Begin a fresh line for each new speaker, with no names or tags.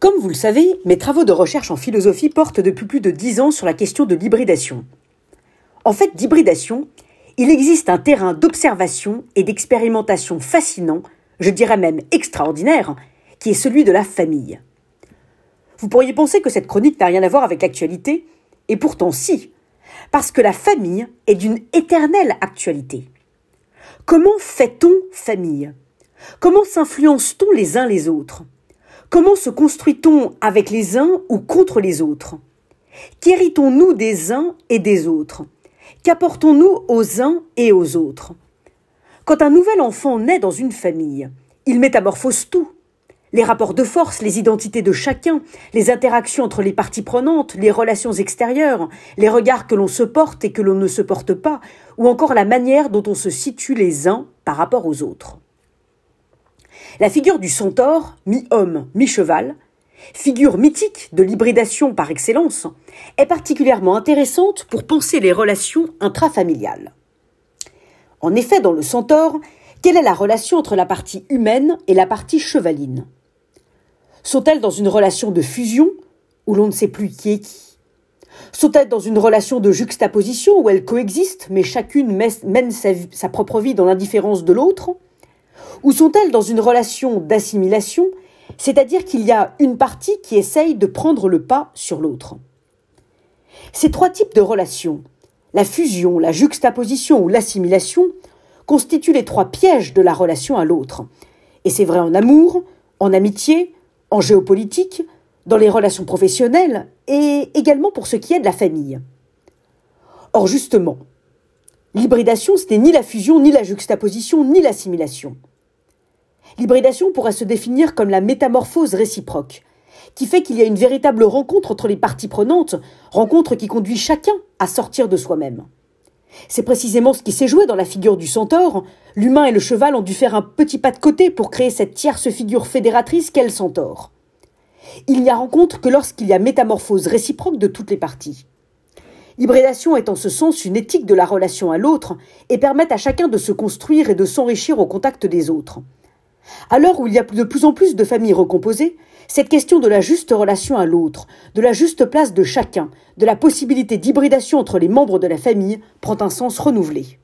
Comme vous le savez, mes travaux de recherche en philosophie portent depuis plus de dix ans sur la question de l'hybridation. En fait, d'hybridation, il existe un terrain d'observation et d'expérimentation fascinant, je dirais même extraordinaire, qui est celui de la famille. Vous pourriez penser que cette chronique n'a rien à voir avec l'actualité, et pourtant si, parce que la famille est d'une éternelle actualité. Comment fait-on famille? Comment s'influence-t-on les uns les autres? Comment se construit-on avec les uns ou contre les autres? Qu'héritons-nous des uns et des autres? Qu'apportons-nous aux uns et aux autres? Quand un nouvel enfant naît dans une famille, il métamorphose tout. Les rapports de force, les identités de chacun, les interactions entre les parties prenantes, les relations extérieures, les regards que l'on se porte et que l'on ne se porte pas, ou encore la manière dont on se situe les uns par rapport aux autres. La figure du centaure, mi-homme, mi-cheval, figure mythique de l'hybridation par excellence, est particulièrement intéressante pour penser les relations intrafamiliales. En effet, dans le centaure, quelle est la relation entre la partie humaine et la partie chevaline? Sont-elles dans une relation de fusion, où l'on ne sait plus qui est qui? Sont-elles dans une relation de juxtaposition, où elles coexistent, mais chacune mène sa, sa propre vie dans l'indifférence de l'autre? Ou sont-elles dans une relation d'assimilation, c'est-à-dire qu'il y a une partie qui essaye de prendre le pas sur l'autre? Ces trois types de relations, la fusion, la juxtaposition ou l'assimilation, constituent les trois pièges de la relation à l'autre. Et c'est vrai en amour, en amitié, en géopolitique, dans les relations professionnelles et également pour ce qui est de la famille. Or justement, l'hybridation, ce n'est ni la fusion, ni la juxtaposition, ni l'assimilation. L'hybridation pourrait se définir comme la métamorphose réciproque, qui fait qu'il y a une véritable rencontre entre les parties prenantes, rencontre qui conduit chacun à sortir de soi-même. C'est précisément ce qui s'est joué dans la figure du centaure. L'humain et le cheval ont dû faire un petit pas de côté pour créer cette tierce figure fédératrice qu'est le centaure. Il n'y a rencontre que lorsqu'il y a métamorphose réciproque de toutes les parties. L'hybridation est en ce sens une éthique de la relation à l'autre et permet à chacun de se construire et de s'enrichir au contact des autres. À l'heure où il y a de plus en plus de familles recomposées, cette question de la juste relation à l'autre, de la juste place de chacun, de la possibilité d'hybridation entre les membres de la famille prend un sens renouvelé.